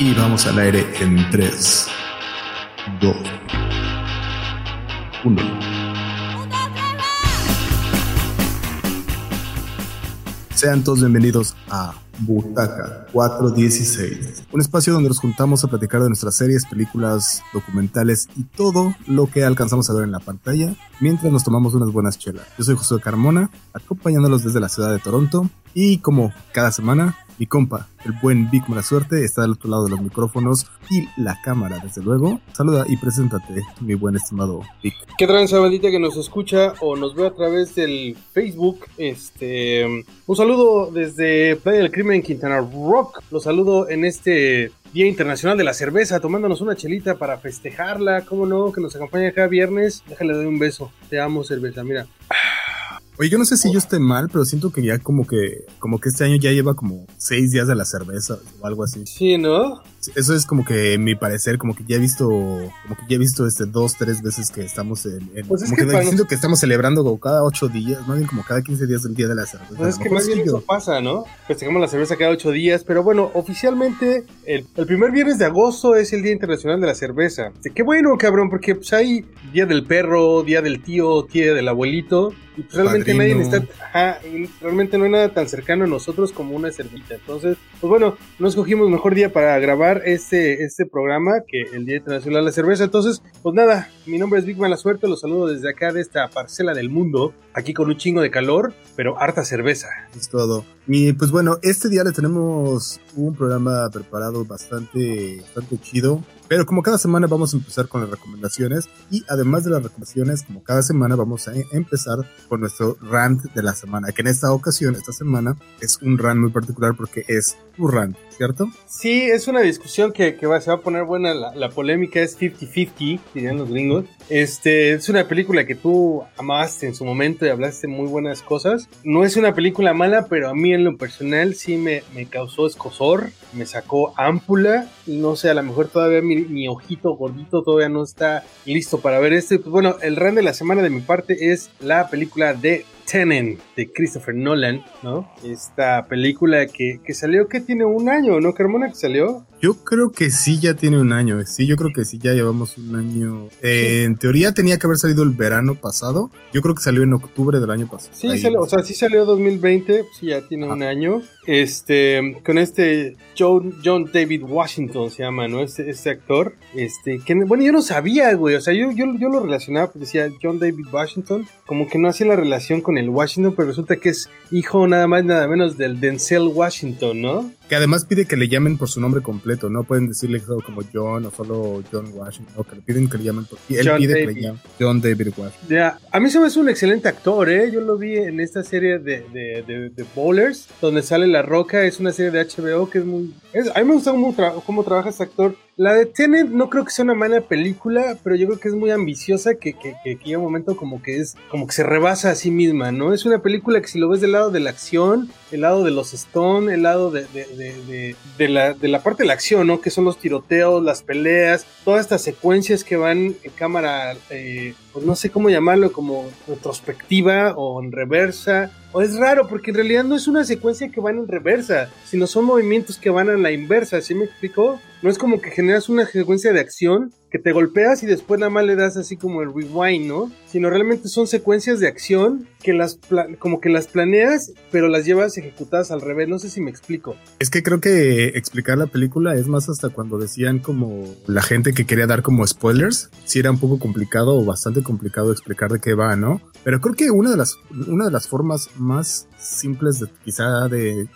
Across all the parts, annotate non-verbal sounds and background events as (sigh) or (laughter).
Y vamos al aire en 3, 2, 1. Sean todos bienvenidos a Butaca 416, un espacio donde nos juntamos a platicar de nuestras series, películas, documentales y todo lo que alcanzamos a ver en la pantalla mientras nos tomamos unas buenas chelas. Yo soy José Carmona, acompañándolos desde la ciudad de Toronto y como cada semana mi compa, el buen Vic Mala Suerte, está del otro lado de los micrófonos y la cámara, desde luego. Saluda y preséntate, mi buen estimado Vic. ¿Qué tranza bandita que nos escucha o nos ve a través del Facebook? Este, un saludo desde Playa del Crimen, Quintana Rock. Los saludo en este Día Internacional de la Cerveza, tomándonos una chelita para festejarla. ¿Cómo no? Que nos acompaña cada viernes. Déjale doy un beso. Te amo, cerveza. Mira. Oye, yo no sé si yo esté mal, pero siento que ya como que, como que este año ya lleva como seis días de la cerveza o algo así. Sí, ¿no? Eso es como que mi parecer, como que ya he visto, como que ya he visto este dos, tres veces que estamos en, en Pues es como que que, siento que estamos celebrando como cada ocho días, más bien como cada 15 días del día de la cerveza. Pues es que más bien eso pasa, ¿no? Festejamos la cerveza cada ocho días, pero bueno, oficialmente el, el primer viernes de agosto es el Día Internacional de la Cerveza. Este, Qué bueno, cabrón, porque pues hay Día del Perro, Día del Tío, Día del Abuelito, y pues realmente Padrino. nadie está, ajá, realmente no hay nada tan cercano a nosotros como una cervita. Entonces, pues bueno, no escogimos mejor día para grabar este, este programa que el Día Internacional de la Cerveza. Entonces, pues nada, mi nombre es Big Mala Suerte, los saludo desde acá de esta parcela del mundo, aquí con un chingo de calor, pero harta cerveza. Es todo. Y pues bueno, este día le tenemos un programa preparado bastante, bastante chido. Pero como cada semana vamos a empezar con las recomendaciones y además de las recomendaciones, como cada semana vamos a empezar con nuestro rant de la semana, que en esta ocasión, esta semana, es un rant muy particular porque es tu rant, ¿cierto? Sí, es una discusión que, que va, se va a poner buena. La, la polémica es 50-50, dirían los gringos. Este, es una película que tú amaste en su momento hablaste muy buenas cosas. No es una película mala, pero a mí en lo personal sí me, me causó escosor, me sacó ámpula. No sé, a lo mejor todavía mi, ojito gordito todavía no está listo para ver esto. Y pues bueno, el run de la semana de mi parte es la película de Tenet de Christopher Nolan, ¿no? Esta película que, que salió, que tiene un año, ¿no, Carmona? Que salió. Yo creo que sí ya tiene un año, sí, yo creo que sí ya llevamos un año. Eh, En teoría tenía que haber salido el verano pasado, yo creo que salió en octubre del año pasado. Sí, salió, o sea, sí salió 2020, sí, ya tiene Ajá. un año. Este, con este John, John David Washington se llama, ¿no? Este, este actor. Este, que, bueno, yo no sabía, güey. O sea, yo, yo, yo lo relacionaba, pues decía John David Washington, como que no hacía la relación con el Washington, pero resulta que es hijo nada más, nada menos del Denzel Washington, ¿no? Que además pide que le llamen por su nombre completo, no pueden decirle solo como John o solo John Washington, no, que le piden que le llamen por... Él John pide que le llamen John David Washington. Ya, a mí se me hace un excelente actor, ¿eh? Yo lo vi en esta serie de, de, de, de Bowlers, donde sale La Roca, es una serie de HBO que es muy... es- a mí me gusta cómo, tra- cómo trabaja este actor. La de Tenet no creo que sea una mala película, pero yo creo que es muy ambiciosa, que, que, que, llega un momento como que es, como que se rebasa a sí misma, ¿no? Es una película que si lo ves del lado de la acción, el lado de los Stone, el lado de, de, de, de, de la, de la parte de la acción, ¿no? Que son los tiroteos, las peleas, todas estas secuencias que van en cámara, eh, pues no sé cómo llamarlo, como retrospectiva o en reversa. O es raro, porque en realidad no es una secuencia que van en reversa, sino son movimientos que van a la inversa, ¿sí me explico? No es como que generas una secuencia de acción que te golpeas y después nada más le das así como el rewind, ¿no? Sino realmente son secuencias de acción que las como que las planeas, pero las llevas ejecutadas al revés. No sé si me explico. Es que creo que explicar la película es más hasta cuando decían como la gente que quería dar como spoilers, si era un poco complicado o bastante complicado explicar de qué va, ¿no? Pero creo que una de las, una de las formas más simples de quizá de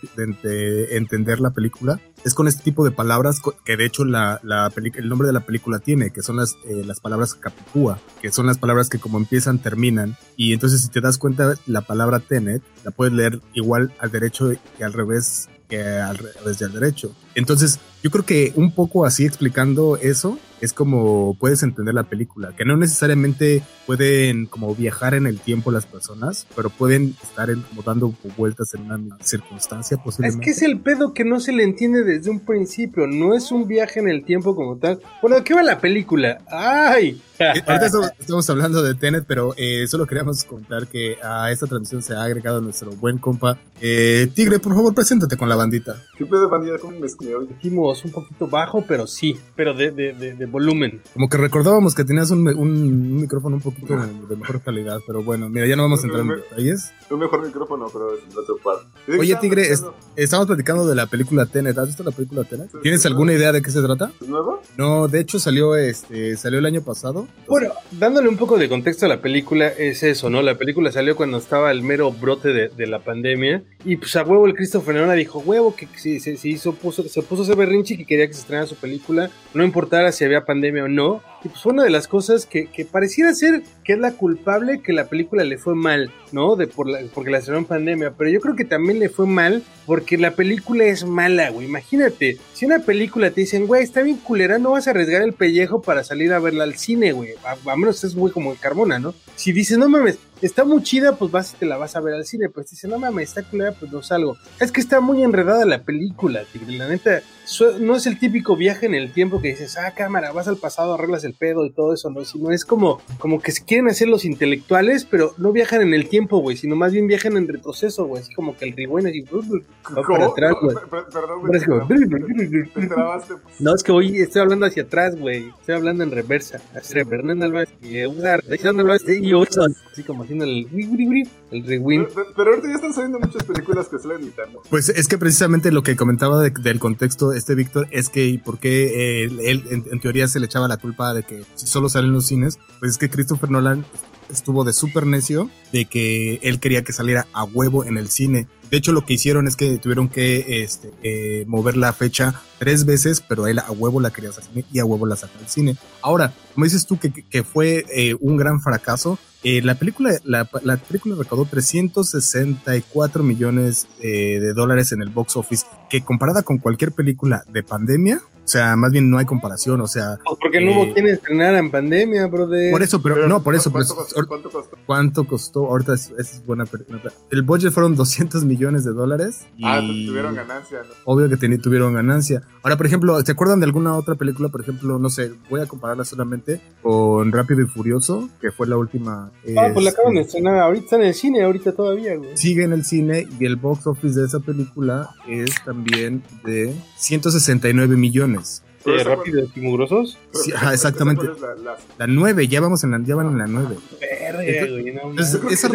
entender la película es con este tipo de palabras que de hecho la, la el nombre de la película tiene, que son las, eh, las palabras capicúa, que son las palabras que como empiezan terminan. Y entonces si te das cuenta, la palabra tenet la puedes leer igual al derecho y al revés que al revés al derecho. Entonces yo creo que un poco así explicando eso es como puedes entender la película, que no necesariamente pueden como viajar en el tiempo las personas, pero pueden estar en- como dando vueltas en una circunstancia Es posiblemente. que es el pedo que no se le entiende desde un principio. No es un viaje en el tiempo como tal. Bueno, ¿de qué va la película? ¡Ay! Eh, Ahorita estamos, hablando de Tenet, pero eh, solo queríamos contar que a esta transmisión se ha agregado nuestro buen compa eh, Tigre. Por favor, preséntate con la bandita. ¿Qué pedo, bandida? ¿Cómo me Dijimos un poquito bajo, pero sí, pero de, de, de, volumen. Como que recordábamos que tenías un, un, micrófono un poquito de, mejor calidad, pero bueno, mira, ya no vamos a entrar en detalles. Un mejor micrófono, pero es otro parte. Oye, Tigre, estamos platicando de la película Tenet. ¿Has visto la película Tenet? ¿Tienes alguna idea de qué se trata? ¿Es nueva? No, de hecho salió este salió el año pasado. Bueno, dándole un poco de contexto a la película, es eso, ¿no? La película salió cuando estaba el mero brote de, de la pandemia. Y pues a huevo el Christopher Nolan dijo, huevo, que se, se, hizo, puso, se puso ese berrinche que quería que se estrenara su película, no importara si había pandemia o no. Y pues fue una de las cosas que, que pareciera ser que es la culpable que la película le fue mal, ¿no? De por la, porque la estrenó en pandemia. Pero yo creo que también le fue mal porque la película es mala, güey. Imagínate, si una película te dicen, güey, está bien culera, no vas a arriesgar el pellejo para salir a verla al cine, güey. A, menos es muy como el Carbona, ¿no? Si dices, no mames, está muy chida, pues vas te la vas a ver al cine. Pues dice, no mames, está culera, pues no salgo. Es que está muy enredada la película, tigre. La neta, no es el típico viaje en el tiempo que dices, ah, cámara, vas al pasado, arreglas el pedo y todo eso, ¿no? Sino es como, como que se quieren hacer los intelectuales, pero no viajan en el tiempo, güey, sino más bien viajan en retroceso, güey. Así como que el rewind así, va para atrás, güey. Perdón, güey. No, es que hoy estoy hablando hacia atrás, güey. Estoy hablando en reversa. Así, Fernando Alvarez y usar, y Así como haciendo el, el rewind. Pero, ahorita ya están saliendo muchas películas que salen imitando. Pues es que precisamente lo que comentaba del contexto este Víctor es que por qué él, en, teoría se le echaba la culpa de que si solo salen los cines, pues es que Christopher Nolan estuvo de súper necio de que él quería que saliera a huevo en el cine. De hecho, lo que hicieron es que tuvieron que este, eh, mover la fecha tres veces, pero él a huevo la quería hacer y a huevo la sacó al cine. Ahora, como dices tú que, fue eh, un gran fracaso, eh, la película, la, la, película recaudó 364 millones de dólares en el box office, que comparada con cualquier película de pandemia, o sea, más bien no hay comparación, o sea. Porque no hubo eh, quien estrenara en pandemia, brother. Por eso, pero, no, por eso. ¿cuánto, costó, ¿Cuánto costó? ¿Cuánto costó? Ahorita es, es buena El budget fueron 200 millones de dólares. ah, tuvieron ganancia, ¿no? Obvio que tuvieron ganancia. Ahora, por ejemplo, ¿se acuerdan de alguna otra película? Por ejemplo, no sé, voy a compararla solamente con Rápido y Furioso, que fue la última. Ah, pues la acaban de estrenar. Ahorita está en el cine, ahorita todavía, güey. Sigue en el cine y el box office de esa película es también de 169 millones. ¿De rápidos y mugrosos? Sí, exactamente. La, 9, ya vamos en la, ya van en la 9. Verga, güey, no, esa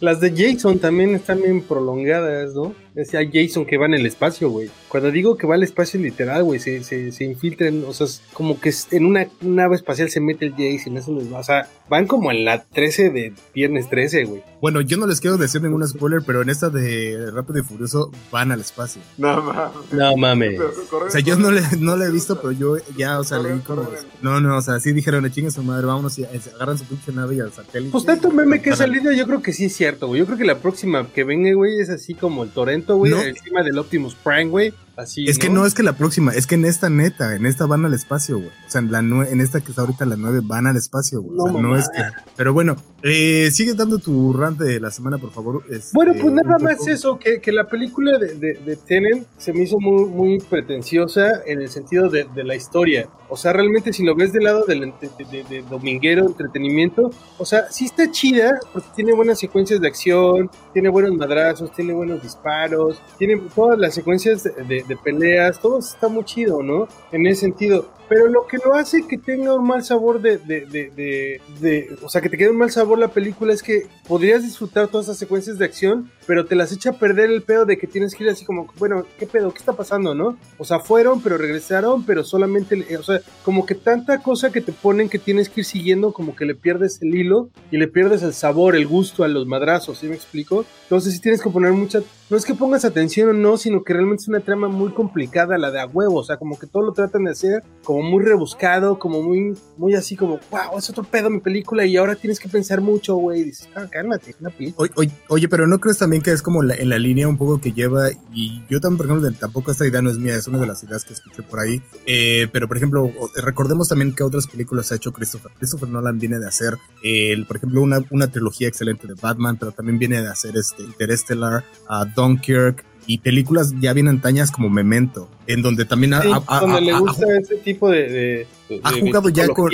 Las de Jason también están bien prolongadas, ¿no? Decía Jason que va en el espacio, güey. Cuando digo que va al espacio literal, güey, se, se, se infiltran, o sea, como que en una nave espacial se mete el Jason, eso les va. O sea, van como en la 13 de viernes 13, güey. Bueno, yo no les quiero decir ningún spoiler, pero en esta de Rápido y Furioso van al espacio. No mames. No mames. O sea, yo no le, no le he visto, pero yo ya, o sea, leí como. No, no, o sea, sí dijeron, chingue su madre, vámonos y agarran su pinche nave y al satélite. Pues tanto meme que ha salido, yo creo que sí es cierto, güey. Yo creo que la próxima que venga, güey, es así como el Güey, encima del Optimus Prime, güey es que no es que la próxima, es que en esta neta, en esta van al espacio, güey. O sea, en, la en esta que está ahorita la 9 van al espacio, güey. No, no es que. Pero bueno, eh, sigue dando tu rant de la semana, por favor. Este, bueno, pues nada más eso, que, que, la película de, de, de Tenet se me hizo muy, muy pretenciosa en el sentido de, de la historia. O sea, realmente si lo ves del lado del de, dominguero, entretenimiento, o sea, sí está chida, porque tiene buenas secuencias de acción, tiene buenos madrazos, tiene buenos disparos, tiene todas las secuencias de de, peleas, todo está muy chido, ¿no? En ese sentido. Pero lo que lo hace que tenga un mal sabor de, de, de, de, o sea, que te quede un mal sabor la película es que podrías disfrutar todas esas secuencias de acción, pero te las echa a perder el pedo de que tienes que ir así como, bueno, ¿qué pedo? ¿Qué está pasando, no? O sea, fueron, pero regresaron, pero solamente, o sea, como que tanta cosa que te ponen que tienes que ir siguiendo, como que le pierdes el hilo y le pierdes el sabor, el gusto a los madrazos, ¿sí me explico? Entonces sí tienes que poner mucha, no es que pongas atención o no, sino que realmente es una trama muy complicada, la de a huevo, o sea, como que todo lo tratan de hacer como muy rebuscado, como muy, muy así como, wow, es otro pedo mi película y ahora tienes que pensar mucho, güey. Dices, ah, cálmate, una película. Oye, pero ¿no crees también que es como en la línea un poco que lleva, y yo también, por ejemplo, tampoco esta idea no es mía, es una de las ideas que escuché por ahí, eh, pero por ejemplo, recordemos también que otras películas ha hecho Christopher. Christopher Nolan viene de hacer, el, por ejemplo, una, una trilogía excelente de Batman, pero también viene de hacer este Interstellar, uh, Dunkirk, y películas ya bien antañas como Memento, en donde también ha, donde le gusta ese tipo de, ha jugado ya con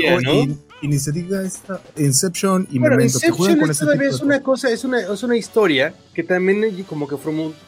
y, ni se diga esta Inception y Memento que juegan con ese tipo es una cosa es una, es una historia que también como que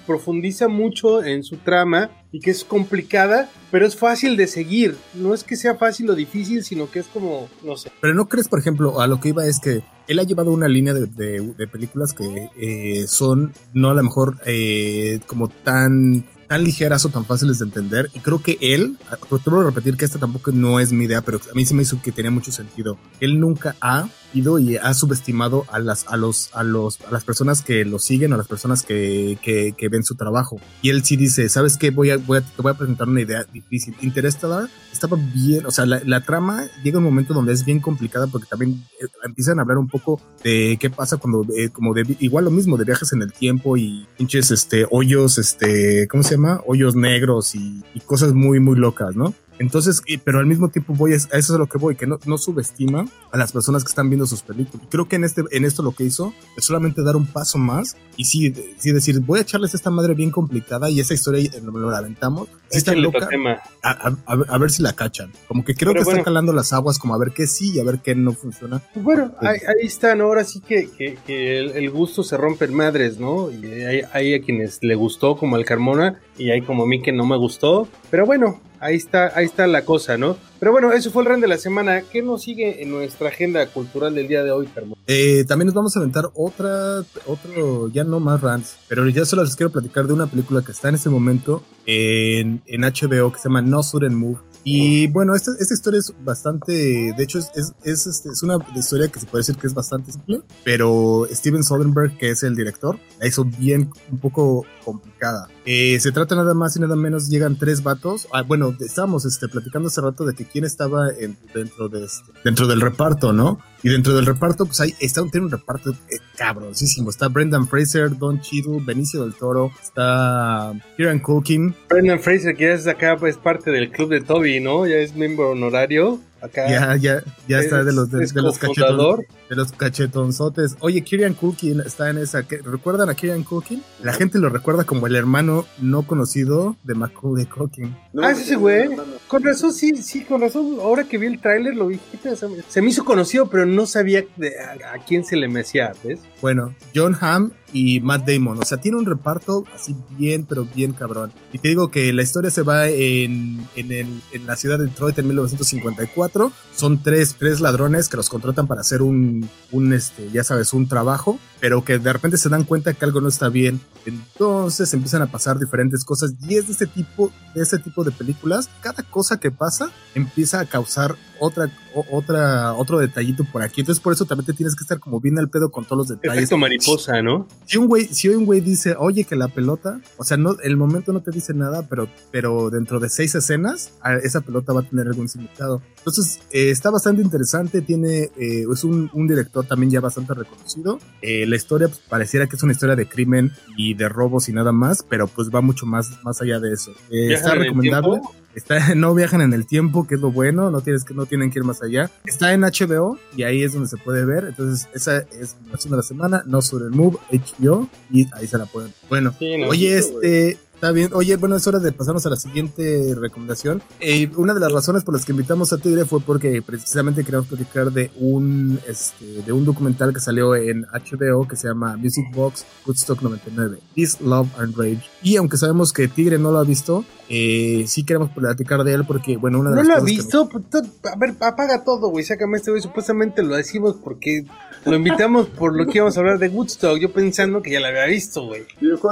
profundiza mucho en su trama y que es complicada, pero es fácil de seguir. No es que sea fácil o difícil, sino que es como, no sé. Pero no crees, por ejemplo, a lo que iba es que él ha llevado una línea de, de- películas que eh, son no a lo mejor eh, como tan tan ligeras o tan fáciles de entender y creo que él, te vuelvo a repetir que esta tampoco no es mi idea, pero a mí se me hizo que tenía mucho sentido. Él nunca ha y ha subestimado a las a los a los a las personas que lo siguen a las personas que, que, que ven su trabajo. Y él sí dice, ¿sabes qué? Voy a, voy a te voy a presentar una idea difícil. Interstellar estaba bien, o sea, la, la trama llega un momento donde es bien complicada porque también eh, empiezan a hablar un poco de qué pasa cuando eh, como de igual lo mismo de viajes en el tiempo y pinches este hoyos este ¿cómo se llama? hoyos negros y, y cosas muy muy locas, ¿no? Entonces, y- pero al mismo tiempo voy a, a eso es a lo que voy, que no, no subestima a las personas que están viendo sus películas. Creo que en este, en esto lo que hizo es solamente dar un paso más y sí, sí decir, voy a echarles esta madre bien complicada y esa historia eh, lo la aventamos. Si está loca, a, a- a ver- si la cachan. Como que creo Pero que bueno. está calando las aguas, como a ver qué sí y a ver qué no funciona. Pues bueno, ahí, ahí están, ahora sí que, que- que el, el gusto se rompe en madres, ¿no? Y hay, hay a quienes le gustó como al Carmona y hay como a mí que no me gustó, pero bueno, ahí está, ahí está la cosa, ¿no? Pero bueno, eso fue el REN de la semana. ¿Qué nos sigue en nuestra agenda cultural del día de hoy, Carmona? Eh, también nos vamos a aventar otra, otro, ya no más rants, pero ya solo les quiero platicar de una película que está en este momento en, en HBO que se llama No Sudden Move. Y bueno, esta, esta historia es bastante, de hecho es, es, es, este, es una historia que se puede decir que es bastante simple, pero Steven Soderbergh, que es el director, la hizo bien, un poco complicada. Eh, se trata nada más y nada menos, llegan tres vatos. Ah, bueno, estábamos este, platicando hace rato de que quién estaba en- dentro, de este- dentro del reparto, ¿no? Y dentro del reparto, pues hay, está, tiene un reparto eh, cabrosísimo. Está Brendan Fraser, Don Cheadle, Benicio del Toro, está Kieran Culkin. Brendan Fraser, que ya es acá, es parte del club de Toby, ¿no? Ya es miembro honorario. Acá Ya, ya, ya está de los, de, es de los cachetón, cofundador. de los cachetonzotes. Oye, Kieran Culkin está en esa. ¿qué- ¿Recuerdan a Kieran Culkin? La gente lo recuerda como el hermano no conocido de Macaulay Culkin. No, Ah, es ese güey. Con razón, sí, sí, con razón. Ahora que vi el tráiler lo vi. se me- Se me hizo conocido, pero no sabía de- a, a quién se le mecía, ¿ves? Bueno, John Hamm y Matt Damon. O sea, tiene un reparto así bien, pero bien cabrón. Y te digo que la historia se va en, en, el- en la ciudad de Detroit en 1954. Son tres, tres ladrones que los contratan para hacer un, un, este, ya sabes, un trabajo, pero que de repente se dan cuenta que algo no está bien. Entonces empiezan a pasar diferentes cosas. Y es de ese tipo, de ese tipo de películas. Cada cosa que pasa empieza a causar otra, otra, otro detallito por aquí. Entonces por eso también te tienes que estar como bien al pedo con todos los detalles Efecto mariposa, ¿no? Si un güey, si un güey dice, oye, que la pelota, o sea, no, el momento no te dice nada, pero, pero dentro de seis escenas, esa pelota va a tener algún significado. Entonces, eh, está bastante interesante, tiene, eh, es un, un director también ya bastante reconocido. Eh, la historia pues, pareciera que es una historia de crimen y de robos y nada más, pero pues va mucho más, más allá de eso. Eh, ¿Viajan está recomendable. tiempo? Está, (laughs) no viajan en el tiempo, que es lo bueno, no tienes que, no tienen que ir más allá. Está en HBO y ahí es donde se puede ver. Entonces, esa es la de la semana, no sobre el Move, HBO, y ahí se la pueden. Bueno, Sí, no. oye, este, está bien. Oye, bueno, es hora de pasarnos a la siguiente recomendación. Eh, una de las razones por las que invitamos a Tigre fue porque precisamente queríamos platicar de un, este, de un documental que salió en HBO que se llama Music Box Woodstock 99, Is Love and Rage. Y aunque sabemos que Tigre no lo ha visto, eh, sí queremos platicar de él porque, bueno, una de ¿No las lo ha cosas que visto? Tú- A ver, apaga todo, güey. Sácame este güey. Supuestamente lo decimos porque lo invitamos por lo que íbamos a hablar de Woodstock. Yo pensando que ya lo había visto, güey.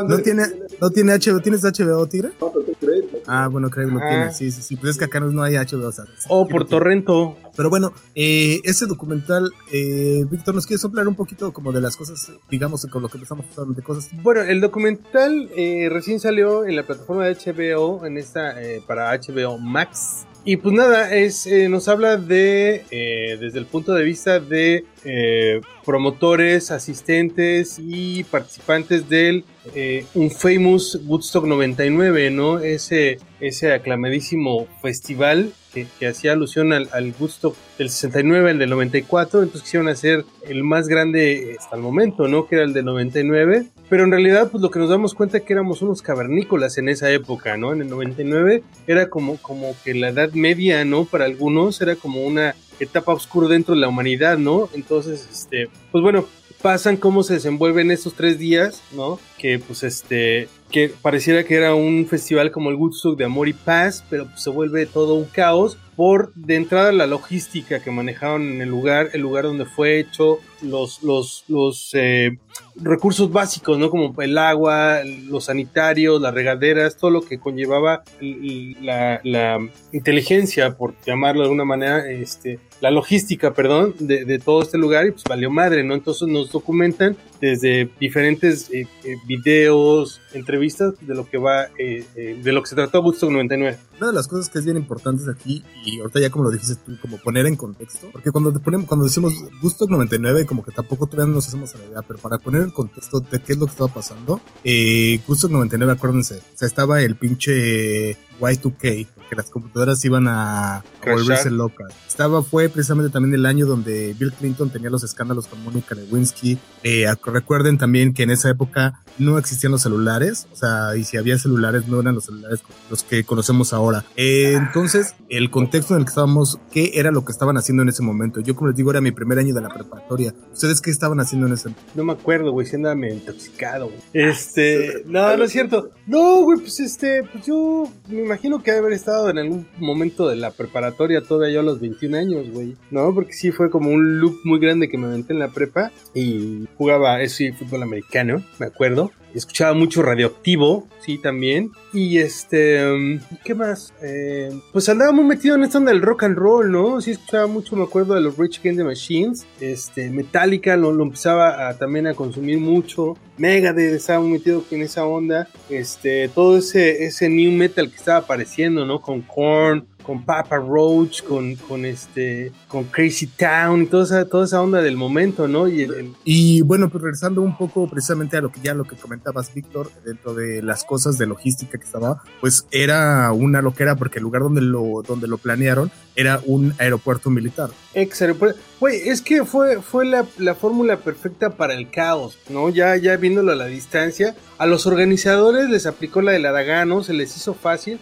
No tiene, no tiene HBO, ¿tienes HBO, Tigre? No, pero ¿qué crees? Ah, bueno, creo que lo Ah. tiene, sí, sí, sí, pues es que acá no, no hay HBO, o sea, O sí por. Torrento. Pero bueno, eh, ese documental, eh, Víctor, ¿nos quieres hablar un poquito como de las cosas, digamos, con lo que empezamos a hablar de cosas? Bueno, el documental eh, recién salió en la plataforma de HBO, en esta eh, para HBO Max. Y pues nada, es, eh, nos habla de, eh, desde el punto de vista de eh, promotores, asistentes y participantes del eh, un famous Woodstock 99, ¿no? Ese, ese aclamadísimo festival que, hacía alusión al, al Woodstock del 69, el del 94, entonces quisieron hacer el más grande hasta el momento, ¿no? Que era el del 99, pero en realidad pues lo que nos damos cuenta es que éramos unos cavernícolas en esa época, ¿no? En el 99 era como, como que la edad media, ¿no? Para algunos era como una etapa oscura dentro de la humanidad, ¿no? Entonces, este, pues bueno, pasan cómo se desenvuelven estos tres días, ¿no? Que pues este, que pareciera que era un festival como el Woodstock de Amor y Paz, pero pues, se vuelve todo un caos por de entrada la logística que manejaron en el lugar, el lugar donde fue hecho, los, los, los eh, recursos básicos, ¿no? Como el agua, los sanitarios, las regaderas, todo lo que conllevaba la, inteligencia, por llamarlo de alguna manera, este, la logística, perdón, de, todo este lugar y pues valió madre, ¿no? Entonces nos documentan desde diferentes eh, eh, videos, entrevistas de lo que va, de lo que se trató Woodstock 99. Una de las cosas que es bien importantes aquí, y ahorita ya como lo dijiste tú, como poner en contexto, porque cuando te ponemos, cuando decimos Woodstock 99, como que tampoco todavía nos hacemos a la idea, pero para poner en contexto de qué es lo que estaba pasando, eh, Woodstock 99, acuérdense, o sea, estaba el pinche Y2K, que las computadoras iban a volverse locas. Estaba, fue precisamente también el año donde Bill Clinton tenía los escándalos con Mónica Lewinsky. Eh, recuerden también que en esa época no existían los celulares, o sea, y si había celulares no eran los celulares los que conocemos ahora. Eh, entonces, el contexto en el que estábamos, ¿qué era lo que estaban haciendo en ese momento? Yo, como les digo, era mi primer año de la preparatoria. ¿Ustedes qué estaban haciendo en ese momento? No me acuerdo, güey, si andaba intoxicado, güey. Este, no, no es cierto. No, güey, pues este, pues yo me imagino que haber estado en algún momento de la preparatoria todavía yo a los 21 años, güey. No, porque sí fue como un loop muy grande que me aventé en la prepa y jugaba eso fútbol americano, me acuerdo. Escuchaba mucho radioactivo, sí, también. Y este, ¿qué más? Eh, pues andaba muy metido en esto del rock and roll, ¿no? Sí, escuchaba mucho, me acuerdo de los Rich Against the Machines. Este, Metallica lo, lo empezaba a, también a consumir mucho. Megadeth estaba muy metido en esa onda. Este, todo ese, ese new metal que estaba apareciendo, ¿no? Con Korn, con Papa Roach, con, con este, con Crazy Town y toda esa, toda esa onda del momento, ¿no? Y, el, el... y bueno, pues regresando un poco precisamente a lo que ya lo que comentabas, Víctor, dentro de las cosas de logística que estaba, pues era una loquera porque el lugar donde lo, donde lo planearon era un aeropuerto militar. Ex aeropuerto. Güey, es que fue, fue la, la fórmula perfecta para el caos, ¿no? Ya, ya viéndolo a la distancia, a los organizadores les aplicó la del Aragano, se les hizo fácil.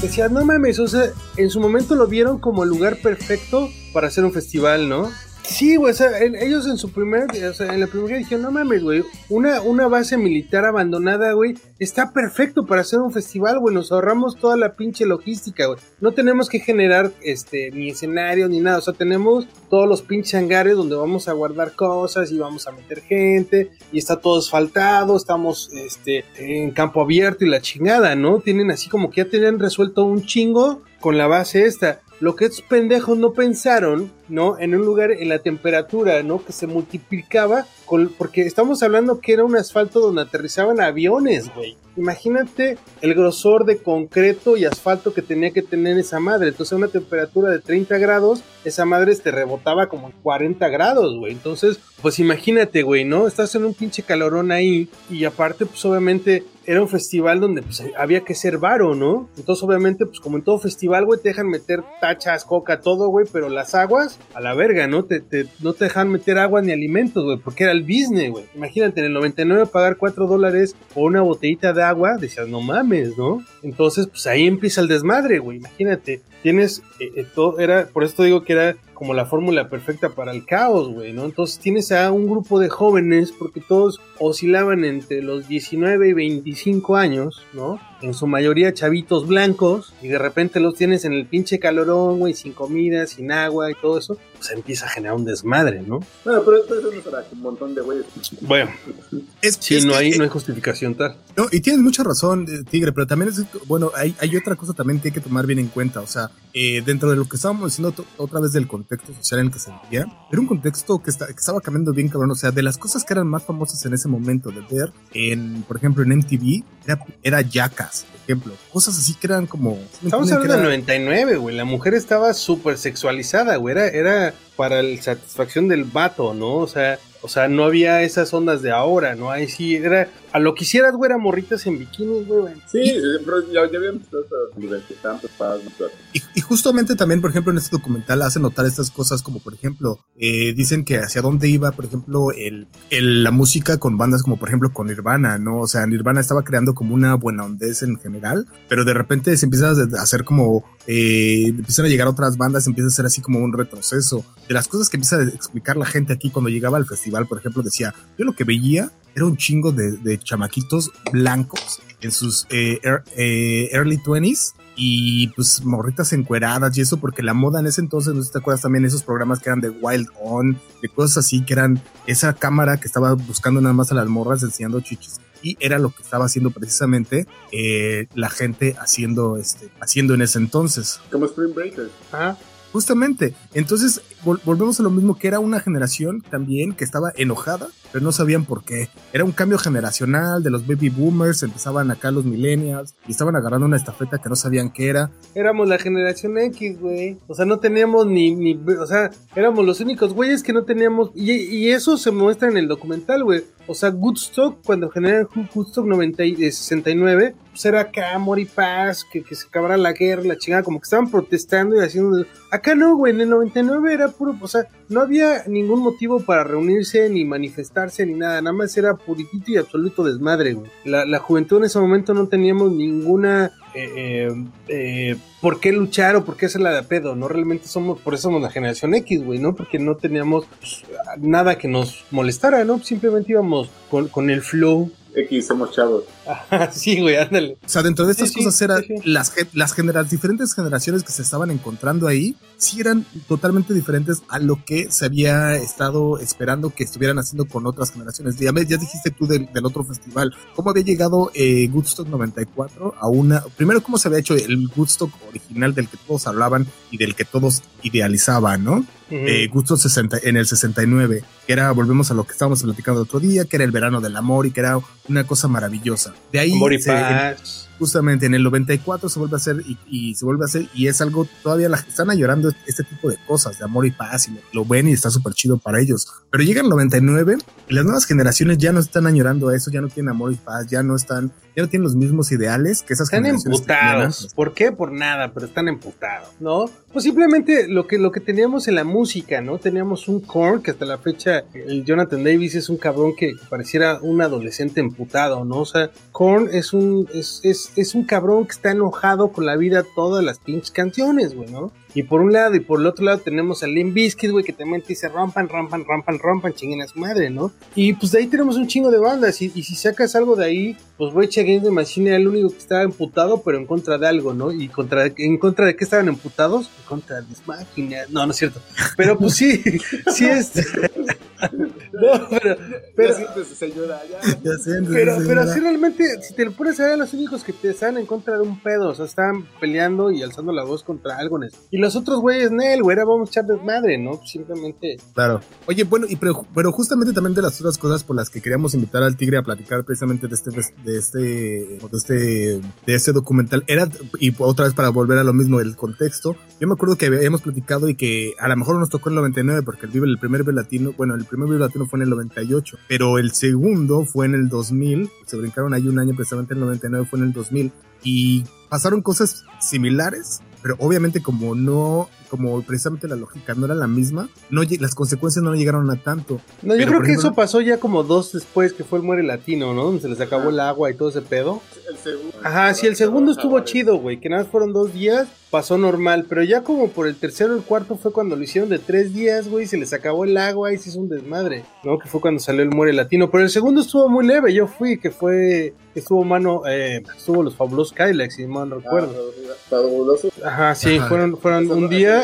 Decía, no mames, o sea, en su momento lo vieron como el lugar perfecto para hacer un festival, ¿no? Sí, güey, o sea, ellos en su primer, o sea, en la primera dijeron, no mames, güey, una, una base militar abandonada, güey, está perfecto para hacer un festival, güey, nos ahorramos toda la pinche logística, güey. No tenemos que generar, este, ni escenario ni nada, o sea, tenemos todos los pinches hangares donde vamos a guardar cosas y vamos a meter gente y está todo asfaltado, estamos, este, en campo abierto y la chingada, ¿no? Tienen así como que ya tenían resuelto un chingo con la base esta. Lo que estos pendejos no pensaron, ¿no? En un lugar en la temperatura, ¿no? Que se multiplicaba, con, porque estamos hablando que era un asfalto donde aterrizaban aviones, güey. Imagínate el grosor de concreto y asfalto que tenía que tener esa madre. Entonces, a una temperatura de 30 grados, esa madre te rebotaba como 40 grados, güey. Entonces, pues imagínate, güey, ¿no? Estás en un pinche calorón ahí y aparte, pues obviamente era un festival donde pues, había que ser varo, ¿no? Entonces, obviamente, pues como en todo festival, güey, te dejan meter tachas, coca, todo, güey, pero las aguas, a la verga, ¿no? Te, te, no te dejan meter agua ni alimentos, güey, porque era el business, güey. Imagínate, en el 99 pagar 4 dólares por una botellita de agua, decías, no mames, ¿no? Entonces, pues ahí empieza el desmadre, güey. Imagínate, tienes, eh, eh, todo, era, por esto digo que era como la fórmula perfecta para el caos, güey, ¿no? Entonces tienes a un grupo de jóvenes, porque todos oscilaban entre los 19 y 25 años, ¿no? En su mayoría chavitos blancos, y de repente los tienes en el pinche calorón, güey, sin comida, sin agua y todo eso, pues empieza a generar un desmadre, ¿no? Bueno, pero eso no será un montón de güeyes. Bueno, es, sí, es no que- hay, no hay justificación tal. No, y tienes mucha razón, eh, Tigre, pero también es, bueno, hay, hay otra cosa también que hay que tomar bien en cuenta, o sea, eh, dentro de lo que estábamos diciendo to- otra vez del contexto social en el que se vivía, era un contexto que, está- que estaba cambiando bien cabrón, o sea, de las cosas que eran más famosas en ese momento de ver, en, por ejemplo, en MTV, era, era Jackass, ejemplo, cosas así que eran como... Estamos hablando del era- 99, güey. La mujer estaba súper sexualizada, güey. Era, era para la satisfacción del vato, ¿no? O sea, o sea, no había esas ondas de ahora, ¿no? Ahí sí, era a lo que hicieras, güey, era morritas en bikinis, güey. Sí, pero ya, ya habíamos visto que estaban preparadas y, y justamente también, por ejemplo, en este documental hace notar estas cosas como, por ejemplo, eh, dicen que hacia dónde iba, por ejemplo, el, el, la música con bandas como, por ejemplo, con Nirvana, ¿no? O sea, Nirvana estaba creando como una buena ondez en general, pero de repente se empieza a hacer como, eh, empiezan a llegar otras bandas, empieza a ser así como un retroceso. De las cosas que empieza a explicar la gente aquí cuando llegaba al festival, por ejemplo, decía, yo lo que veía era un chingo de, de chamaquitos blancos en sus eh, eh, early 20s y pues morritas encueradas y eso porque la moda en ese entonces, no sé si te acuerdas también esos programas que eran de Wild On, de cosas así que eran esa cámara que estaba buscando nada más a las morras enseñando chichis y era lo que estaba haciendo precisamente eh, la gente haciendo este haciendo en ese entonces como Spring Breakers Ajá. Justamente, entonces vol volvemos a lo mismo que era una generación también que estaba enojada, pero no sabían por qué. Era un cambio generacional de los baby boomers, empezaban acá los millennials y estaban agarrando una estafeta que no sabían qué era. Éramos la generación X, güey. O sea, no teníamos ni, ni, o sea, éramos los únicos güeyes que no teníamos, y, y eso se muestra en el documental, güey. O sea, Woodstock, cuando generan Woodstock 90 y 69, pues era acá amor y paz, que, que se acabara la guerra, la chingada, como que estaban protestando y haciendo... Acá no, güey, en el 99 era puro, o sea, no había ningún motivo para reunirse, ni manifestarse, ni nada, nada más era puritito y absoluto desmadre, güey. La, la juventud en ese momento no teníamos ninguna... Eh, eh, eh, por qué luchar o por qué hacerla de pedo, ¿no? Realmente somos, por eso somos la generación X, güey, ¿no? Porque no teníamos pues, nada que nos molestara, ¿no? Simplemente íbamos con, con el flow. X, somos chavos. (laughs) Sí, güey, ándale. O sea, dentro de estas Sí, sí, cosas eran sí, sí. las, las, genera- diferentes generaciones que se estaban encontrando ahí, sí eran totalmente diferentes a lo que se había estado esperando que estuvieran haciendo con otras generaciones. Ya, ya dijiste tú del, del otro festival, ¿cómo había llegado eh, Woodstock 94 a una... Primero, ¿cómo se había hecho el Woodstock original del que todos hablaban y del que todos idealizaban, ¿no? Eh, Gusto 60, en el 69, que era, volvemos a lo que estábamos platicando el otro día, que era el verano del amor y que era una cosa maravillosa. De ahí, Amor y se- en- paz. justamente en el 94 se vuelve a hacer y, y se vuelve a hacer y es algo, todavía la, están llorando este tipo de cosas, de amor y paz y lo, lo ven y está súper chido para ellos. Pero llega el 99 y las nuevas generaciones ya no están añorando a eso, ya no tienen amor y paz, ya no están, ya no tienen los mismos ideales que esas Están emputados. ¿Por qué? Por nada, pero están emputados, ¿no? Pues simplemente lo que, lo que teníamos en la música, ¿no? Teníamos un Korn que hasta la fecha, el Jonathan Davis es un cabrón que, que pareciera un adolescente emputado, ¿no? O sea, Korn es un, es, es, es un cabrón que está enojado con la vida todas las pinches canciones, güey, ¿no? Y por un lado y por el otro lado tenemos a Limp Bizkit, güey, que también te dice rompan, rompan, rompan, rompan, chinguen a su madre, ¿no? Y pues de ahí tenemos un chingo de bandas. Y, y si sacas algo de ahí, pues Rage Against the Machine era el único que estaba emputado, pero en contra de algo, ¿no? Y contra, en contra de qué estaban emputados? En contra de las máquinas. No, no es cierto. Pero pues sí, (laughs) sí es. (laughs) no, pero, pero, Ya siéntese, señora, ya. Ya sientes, pero, pero sí realmente, si te lo pones a ver, los únicos que te estaban en contra de un pedo, o sea, estaban peleando y alzando la voz contra algo. Y los otros güeyes, Nel, güey, era vamos a echar desmadre, ¿no? Simplemente. Claro. Oye, bueno, y pero, pero justamente también de las otras cosas por las que queríamos invitar al Tigre a platicar precisamente de este, de este, de este, de este documental era, y otra vez para volver a lo mismo del contexto, yo me acuerdo que habíamos platicado y que a lo mejor nos tocó en el 99 porque el Vive, el primer Vive Latino, bueno, el primer Vive Latino fue en el 98, pero el segundo fue en el 2000, se brincaron ahí un año precisamente en el 99 fue en el 2000 y pasaron cosas similares, pero obviamente como no, como precisamente la lógica no era la misma, no las consecuencias no llegaron a tanto. No, yo Pero, creo que ejemplo- eso pasó ya como dos después que fue el Muere Latino, ¿no? Donde se les acabó el agua y todo ese pedo. El segundo. Ajá, sí, el segundo estuvo chido, güey, que nada más fueron dos días, pasó normal, pero ya como por el tercero o el cuarto fue cuando lo hicieron de tres días, güey, se les acabó el agua y se hizo un desmadre, ¿no? Que fue cuando salió el Muere Latino, pero el segundo estuvo muy leve, yo fui, que fue, que estuvo mano, eh, estuvo los fabulosos Kylax, si mal no recuerdo. Fabuloso. Ajá, sí, Ajá. fueron, fueron un día,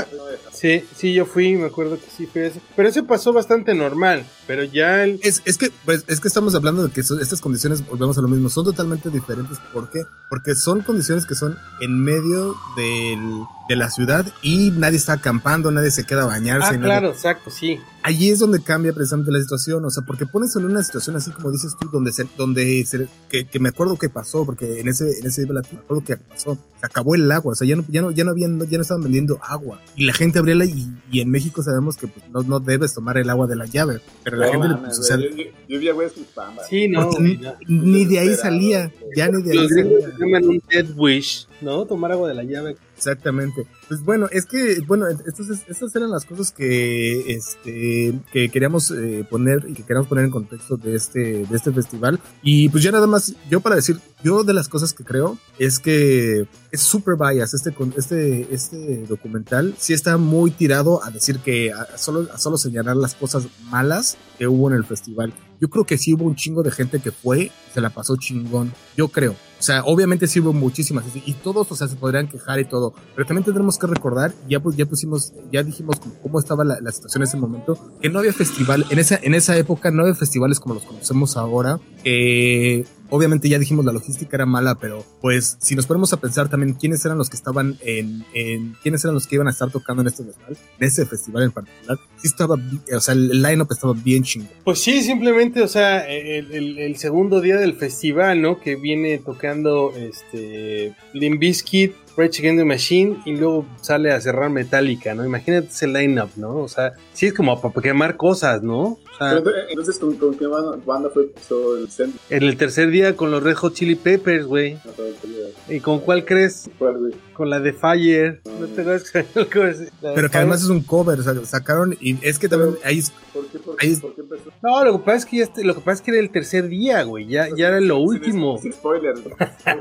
sí, sí, yo fui, me acuerdo que sí fue eso, pero ese pasó bastante normal, pero ya el... Es, es que pues, es que estamos hablando de que estas condiciones, volvemos a lo mismo, son totalmente diferentes. ¿Por qué? Porque son condiciones que son en medio del, de la ciudad y nadie está acampando, nadie se queda a bañarse. Ah, nadie- claro, exacto, sí. Allí es donde cambia precisamente la situación, o sea, porque pones en una situación así como dices tú, donde se, donde se, que, que me acuerdo que pasó, porque en ese, en ese me acuerdo que pasó, se acabó el agua, o sea, ya no, ya no, ya no habían, ya no estaban vendiendo agua, y la gente abría la, y, y en México sabemos que pues, no, no debes tomar el agua de la llave, pero la No, gente, mames, pues, o sea, yo, yo con pamba. Sí, no. porque ni, de ahí salía, ya ni de ahí Los salía. se llaman un dead wish, ¿no? Tomar agua de la llave. Exactamente. Pues bueno, es que, bueno, estas, estas eran las cosas que, este, que queríamos eh, poner y que queríamos poner en contexto de este, de este festival. Y pues ya nada más, yo para decir, yo de las cosas que creo es que es super bias este, este, este documental. Sí está muy tirado a decir que a, solo, a solo señalar las cosas malas que hubo en el festival. Yo creo que sí hubo un chingo de gente que fue, se la pasó chingón. Yo creo. O sea, obviamente sí hubo muchísimas y todos, o sea, se podrían quejar y todo, pero también tendremos que recordar, ya pues ya pusimos, ya dijimos cómo, estaba la, la situación en ese momento, que no había festival, en esa, en esa época no había festivales como los conocemos ahora, eh, obviamente ya dijimos la logística era mala, pero pues si nos ponemos a pensar también quiénes eran los que estaban en, en quiénes eran los que iban a estar tocando en este festival, en ese festival en particular, sí estaba, o sea, el line-up estaba bien chingón. Pues sí, simplemente, o sea, el, el- el segundo día del festival, ¿no? Que viene tocando este Limp Bizkit, Rage Against the Machine y luego sale a cerrar Metallica, ¿no? Imagínate ese lineup, ¿no? O sea, sí es como para quemar cosas, ¿no? O sea, entonces, ¿con, con qué banda, fue el centro? en el tercer día con los Red Hot Chili Peppers, güey. No era. ¿Y con cuál crees? ¿Cuál, güey? Con la de Fire. ¿No te acuerdas? ¿Cómo es? La de Pero que además es un cover, o sea, sacaron, y es que también ahí es- ¿Por qué, por Ahí qué, es- por qué empezó? No, lo que pasa es que ya este- lo que pasa es que era el tercer día, güey. Ya, ya era lo último. Sin. (laughs)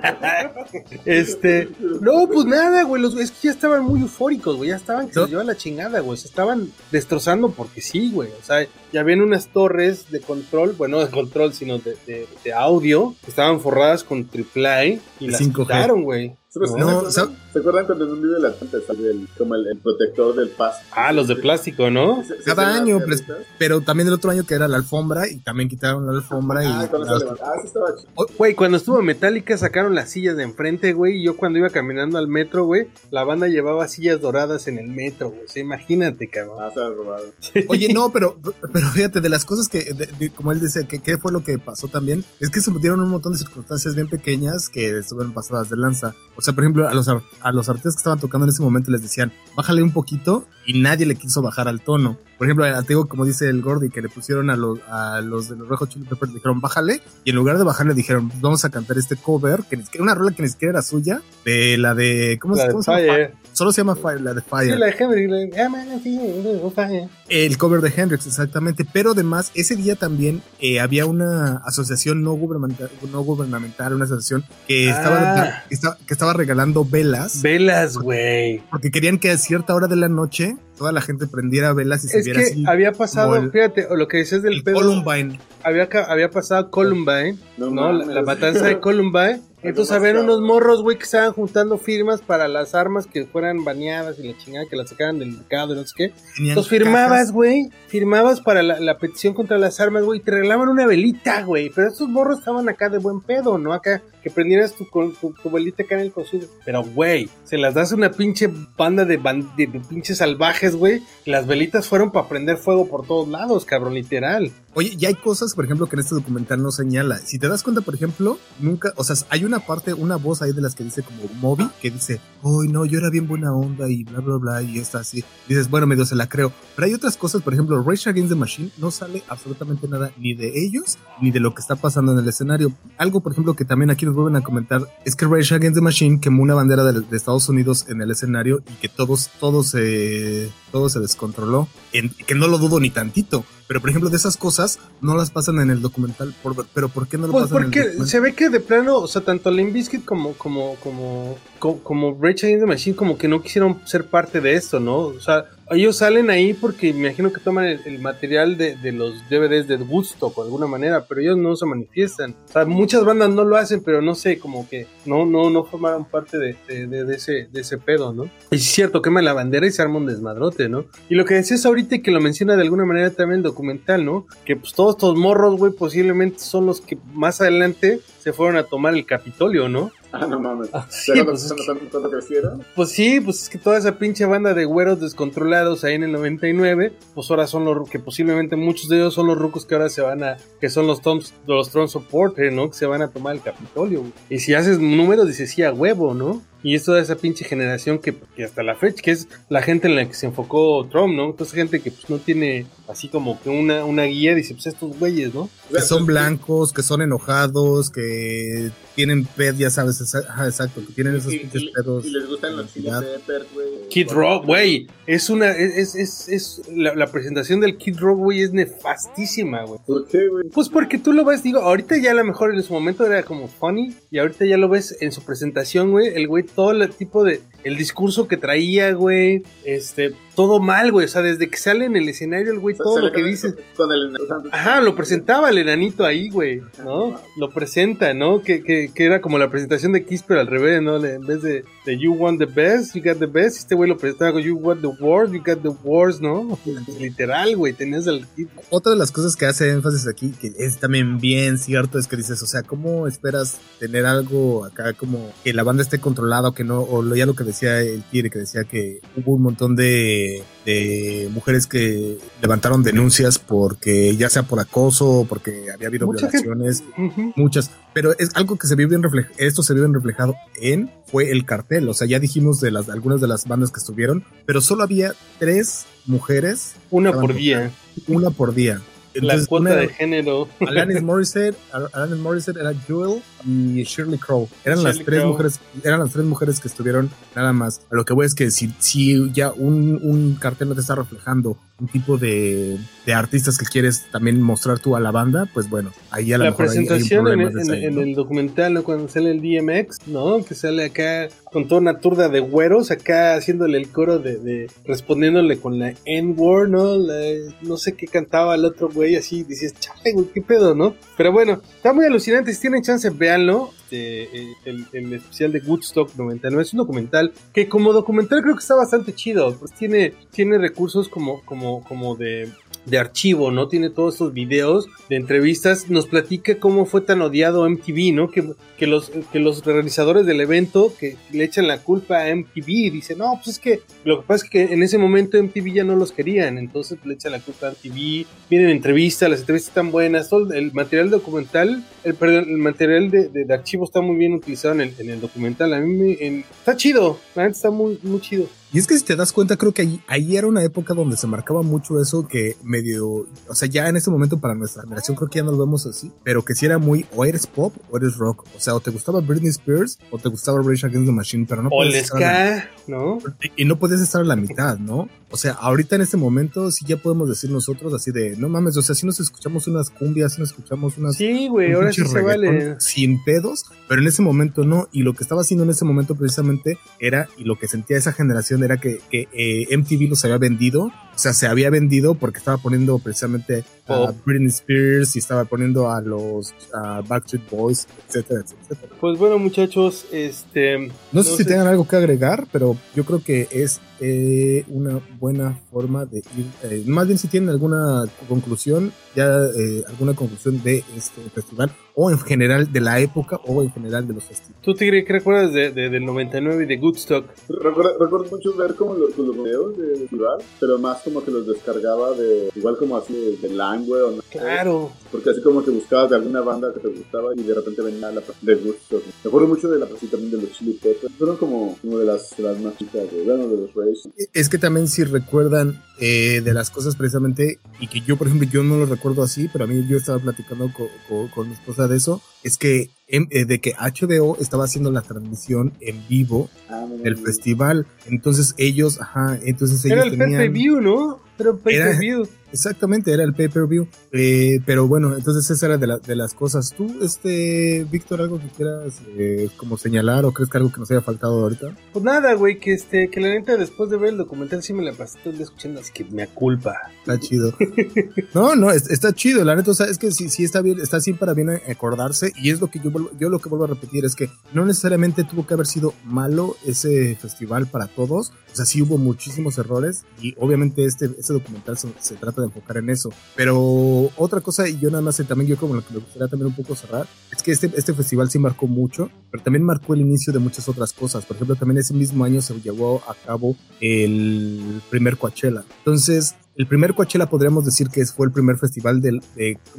Este, no, pues nada, güey, los, es que ya estaban muy eufóricos, güey, ya estaban que se ¿No? los lleva la chingada, güey, se estaban destrozando porque sí, güey, o sea, ya habían unas torres de control, bueno, no de control, sino de, de- de audio, que estaban forradas con AAA y De las 5G. quitaron, güey. ¿Se, se, No, acuerdan, ¿sab- ¿Se acuerdan cuando en un video de la tanta salió el, como el, el protector del paso? Ah, los de plástico, ¿no? ¿Se- se Cada año, pues, pero también el otro año que era la alfombra y también quitaron la alfombra y Ah, cuando se levantó. Ah, sí estaba chido. Güey, cuando estuvo Metallica sacaron las sillas de enfrente, güey, y yo cuando iba caminando al metro, güey, la banda llevaba sillas doradas en el metro, güey, o sea, imagínate, cabrón. Ah, se robado. Oye, no, (laughs) pero, pero fíjate, de las cosas que, de- de- como él dice, que qué fue lo que pasó también, es que se metieron un montón de circunstancias bien pequeñas que estuvieron pasadas de lanza. O sea, por ejemplo, a los, a los artistas que estaban tocando en ese momento les decían, bájale un poquito, y nadie le quiso bajar al tono. Por ejemplo, te digo, como dice el Gordy, que le pusieron a los, a los de los Red Hot Chili Peppers, dijeron, bájale, y en lugar de bajarle dijeron, vamos a cantar este cover, que ni siquiera, una rola que ni siquiera era suya, de la de, ¿cómo, La se- de cómo se llama? Solo se llama Fire, la de Fire. Sí, la de Henry, la de, "Ah, man, sí, Fire". El cover de Hendrix, exactamente. Pero además, ese día también eh, había una asociación no gubernamental, no gubernamental una asociación que, Ah. estaba, que, estaba, que estaba regalando velas. Velas, güey. porque querían que a cierta hora de la noche toda la gente prendiera velas y se Es viera que así. había pasado, el- fíjate, o lo que decías del el pedo, Columbine. había, había pasado Columbine, No ¿no? La, la matanza de (laughs) Columbine. Entonces habían unos morros, güey, que estaban juntando firmas para las armas que fueran baneadas y la chingada que las sacaran del mercado y no sé qué. Entonces firmabas, güey, firmabas para la, la petición contra las armas, güey, y te regalaban una velita, güey. Pero estos morros estaban acá de buen pedo, ¿no? Acá, que prendieras tu, tu, tu velita acá en el cocido. Pero, güey, se las das a una pinche banda de, ban- de, de pinches salvajes, güey. y Las velitas fueron para prender fuego por todos lados, cabrón, literal. Oye, ya hay cosas, por ejemplo, que en este documental no señala. Si te das cuenta, por ejemplo, nunca, o sea, hay una parte, una voz ahí de las que dice como Moby, que dice, hoy no, yo era bien buena onda y bla, bla, bla, y está así. Dices, bueno, medio se la creo. Pero hay otras cosas, por ejemplo, Rage Against the Machine no sale absolutamente nada ni de ellos ni de lo que está pasando en el escenario. Algo, por ejemplo, que también aquí vuelven a comentar es que Rage Against the Machine quemó una bandera de, Estados Unidos en el escenario y que todos, todos se, todo se descontroló. En- que no lo dudo ni tantito. Pero, por ejemplo, de esas cosas no las pasan en el documental. Por- pero, ¿por qué no lo Pues pasan en el porque documental? se ve que de plano, o sea, tanto Limp Bizkit como, como, como, como, como Rage Against the Machine como que no quisieron ser parte de esto, ¿no? O sea, ellos salen ahí porque me imagino que toman el, el material de, de los DVDs de Woodstock de alguna manera, pero ellos no se manifiestan. O sea, muchas bandas no lo hacen, pero no sé, como que no, no, no formaron parte de, de, de- ese, de ese pedo, ¿no? Y es cierto, quema la bandera y se arma un desmadrote, ¿no? Y lo que decías ahorita y que lo menciona de alguna manera también el documental, ¿no? Que pues todos estos morros, güey, posiblemente son los que más adelante se fueron a tomar el Capitolio, ¿no? (laughs) Ah, no mames. Ah, ¿Ya sí, pues es crecieron? Pues sí, pues es que toda esa pinche banda de güeros descontrolados ahí en el 99, pues ahora son los que posiblemente muchos de ellos son los rucos que ahora se van a, que son los Toms, los Trump supporters, ¿no? Que se van a tomar el Capitolio. güey. Y si haces números, dices sí a huevo, ¿no? Y es toda esa pinche generación que, que hasta la fecha, que es la gente en la que se enfocó Trump, ¿no? Entonces gente que pues no tiene así como que una, una guía, dice, pues estos güeyes, ¿no? Que son blancos, que son enojados, que tienen ped, ya sabes, ajá, exacto, que tienen esos y, pinches pedos. y les gustan los chili identidad. peppers, güey. Kid Rock, güey, es una, es, es, es, la, la presentación del Kid Rock, güey, es nefastísima, güey. ¿Por qué, güey? Pues porque tú lo ves, digo, ahorita ya a lo mejor en su momento era como funny y ahorita ya lo ves en su presentación, güey, el güey, todo el tipo de, el discurso que traía, güey, este, todo mal, güey, o sea, desde que sale en el escenario el güey, todo lo que dice. Con el... Ajá, lo presentaba el enanito ahí, güey, ¿no? Lo presenta, ¿no? Que, que, que era como la presentación de Kiss, pero al revés, ¿no? En vez de, de You want the best, you got the best, este güey lo presentaba con You want the worst, you got the worst, ¿no? (laughs) Literal, güey, tenías al tipo. Otra de las cosas que hace énfasis aquí, que es también bien cierto, es que dices, o sea, ¿cómo esperas tener algo acá como que la banda esté controlada o que no? O lo- ya lo que decía el Kire, que decía que hubo un montón de, de mujeres que levantaron denuncias porque ya sea por acoso o porque había habido Mucha violaciones, muchas, pero es algo que se vio bien reflejado, esto se vio bien reflejado en, fue el cartel, o sea, ya dijimos de las, algunas de las bandas que estuvieron, pero solo había tres mujeres, Una por día. una por día. La cuota una de género. Alanis (laughs) Morissette, Al- Alanis Morissette era Jewel y Shirley Crow. Eran las tres Crow. mujeres, eran las tres mujeres que estuvieron nada más. A lo que voy es que si, si ya un, un cartel no te está reflejando un tipo de, de artistas que quieres también mostrar tú a la banda, pues bueno, ahí a lo La mejor hay- hay un presentación en, el- desde en- ahí, en ¿no? el documental, ¿no? Cuando sale el DMX, ¿no? Que sale acá con toda una turda de güeros, acá haciéndole el coro de, de- respondiéndole con la N-word, ¿no? La- no sé qué cantaba el otro güey, así dices, chale, güey, qué pedo, ¿no? Pero bueno, está muy alucinante. Si tienen chance, véanlo. Este, el, el especial de Woodstock 99 es un documental que como documental creo que está bastante chido. Pues tiene, tiene recursos como, como, como de, de archivo, ¿no? Tiene todos estos videos de entrevistas. Nos platica cómo fue tan odiado MTV, ¿no? Que, que, los, que los realizadores del evento que le echan la culpa a MTV y dicen, no, pues es que lo que pasa es que en ese momento MTV ya no los querían. Entonces le echan la culpa a MTV. Vienen entrevistas, las entrevistas están buenas. Todo el material documental, el, perdón, el material de, de- de archivo está muy bien utilizado en el, en el documental. A mí me, en- está chido, la neta está muy, muy chido. Y es que si te das cuenta, creo que ahí, ahí era una época donde se marcaba mucho eso que medio, o sea, ya en este momento para nuestra generación creo que ya no lo vemos así, pero que si era muy, o eres pop o eres rock. O sea, o te gustaba Britney Spears o te gustaba Rage Against the Machine, pero no O podías estar a la- ¿no? y no puedes estar a la mitad, ¿no? O sea, ahorita en este momento sí ya podemos decir nosotros así de, no mames, o sea, si nos escuchamos unas cumbias, si nos escuchamos unas Sí, güey, ahora sí se vale. sin pedos, pero en ese momento no. Y lo que estaba haciendo en ese momento precisamente era, y lo que sentía esa generación era que, que eh, MTV los había vendido, o sea, se había vendido porque estaba poniendo precisamente a Pop. Britney Spears y estaba poniendo a los a Backstreet Boys, etcétera, etcétera. Pues bueno, muchachos, este. No, sé si tengan algo que agregar, pero yo creo que es eh, una buena forma de ir. eh, más bien si tienen alguna conclusión, ya eh, alguna conclusión de este festival, o en general de la época, o en general de los festivales. ¿Tú, Tigre, qué recuerdas de, de- del 99 y de Goodstock? Recuerdo, recuerdo mucho ver como los, los videos de festival, pero más como que los descargaba de, igual como así de, de Limeware o no. Claro. Porque así como que buscabas de alguna banda que te gustaba y de repente venía la de Woodstock. Me acuerdo mucho de la presentación también de los Chili Peppers. Fueron como, como de, las, de las más chicas, de, bueno, de los Es que también si recuerdan eh, de las cosas precisamente, y que yo por ejemplo yo no lo recuerdo así, pero a mí yo estaba platicando co- co- con mi esposa de eso, es que em, eh, de que HBO estaba haciendo la transmisión en vivo Ah, del festival, entonces ellos, ajá, entonces ellos Era el tenían... ¿no? Era un pay-per-view. Exactamente, era el pay-per-view. Eh, pero bueno, entonces esa era de, la- de las cosas. ¿Tú, este, Víctor, algo que quieras eh, como señalar o crees que algo que nos haya faltado ahorita? Pues nada, güey, que este, que la neta después de ver el documental sí me la pasé todo el día escuchando, así que me culpa. Está chido. (laughs) No, no, es- está chido, la neta, o sea, es que sí, sí está bien, está así para bien acordarse y es lo que yo vuelvo- yo lo que vuelvo a repetir es que no necesariamente tuvo que haber sido malo ese festival para todos, o sea, sí hubo muchísimos errores y obviamente este, este documental se, se trata de enfocar en eso. Pero otra cosa, y yo nada más, también yo como lo que me gustaría también un poco cerrar, es que este, este festival sí marcó mucho, pero también marcó el inicio de muchas otras cosas. Por ejemplo, también ese mismo año se llevó a cabo el primer Coachella. Entonces, el primer Coachella podríamos decir que fue el primer festival de,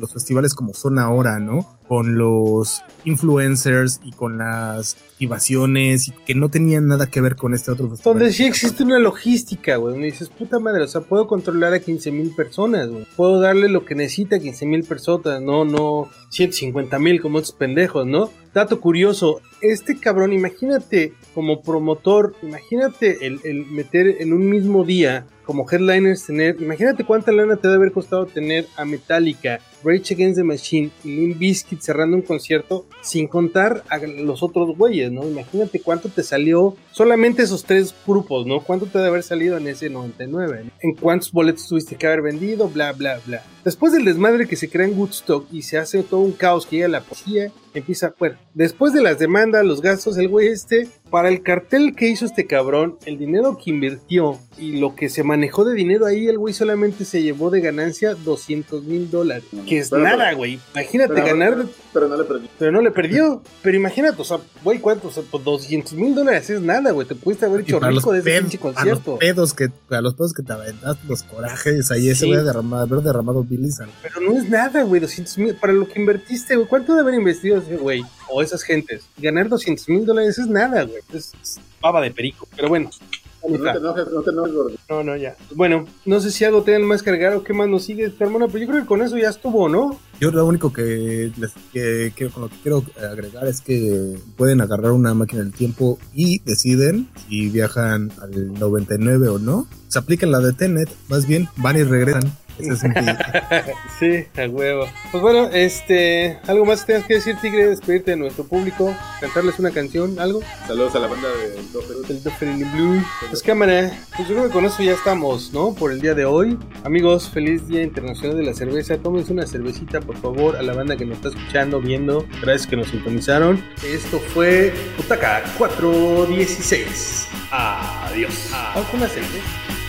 los festivales como son ahora, ¿no? Con los influencers y con las activaciones que no tenían nada que ver con este otro festival. Donde sí existe una logística, güey. Donde dices, puta madre, o sea, puedo controlar a 15 mil personas, güey. Puedo darle lo que necesita a 15 mil personas, no, no 150 mil como estos pendejos, ¿no? Dato curioso, este cabrón, imagínate como promotor, imagínate el, el meter en un mismo día como headliners tener, imagínate cuánta lana te debe haber costado tener a Metallica, Rage Against the Machine y Limp Bizkit cerrando un concierto sin contar a los otros güeyes, ¿no? Imagínate cuánto te salió solamente esos tres grupos, ¿no? Cuánto te debe haber salido en ese 99, ¿no? En cuántos boletos tuviste que haber vendido, bla, bla, bla. Después del desmadre que se crea en Woodstock y se hace todo un caos que llega la policía, empieza, bueno, después de las demandas, los gastos, el güey este, para el cartel que hizo este cabrón, el dinero que invirtió y lo que se manejó de dinero ahí, el güey solamente se llevó de ganancia 200 mil dólares. Que es Pero, nada, güey. Imagínate pero- ganar, Pero no le perdí. pero no le perdió. Pero imagínate, o sea, güey, ¿cuánto? O sea, pues 200 mil dólares es nada, güey. Te pudiste haber hecho los, rico de ese pinche para los concierto. pedos que, para los pedos que te aventaste, los corajes, ahí ese Sí. güey derramado, haber derramado bilis Pero no es nada, güey, 200 mil. Para lo que invertiste, güey, ¿cuánto debe haber investido ese güey? O esas gentes. Ganar 200 mil dólares es nada, güey. Es, es baba de perico. Pero bueno. No te enojes, no te enojes, gordo. No, no, ya. Bueno, no sé si algo tengan más cargar o qué más nos sigue, hermano, pero yo creo que con eso ya estuvo, ¿no? Yo lo único que, les, que, que con lo que quiero agregar es que pueden agarrar una máquina del tiempo y deciden si viajan al 99 o no. Se aplican la de Tenet, más bien van y regresan. Ese es (laughs) Sí, a huevo. Pues bueno, este, algo más que tengas que decir, Tigre, despedirte de nuestro público, cantarles una canción, algo. Saludos a la banda de Doppel. El Duffer in the Blue. Pues cámara, pues yo creo que con eso ya estamos, ¿no? Por el día de hoy. Amigos, feliz Día Internacional de la Cerveza. Tómense una cervecita, por favor, a la banda que nos está escuchando, viendo. Gracias que nos sintonizaron. Esto fue Putaca 416. Adiós. Vamos con una cerveza.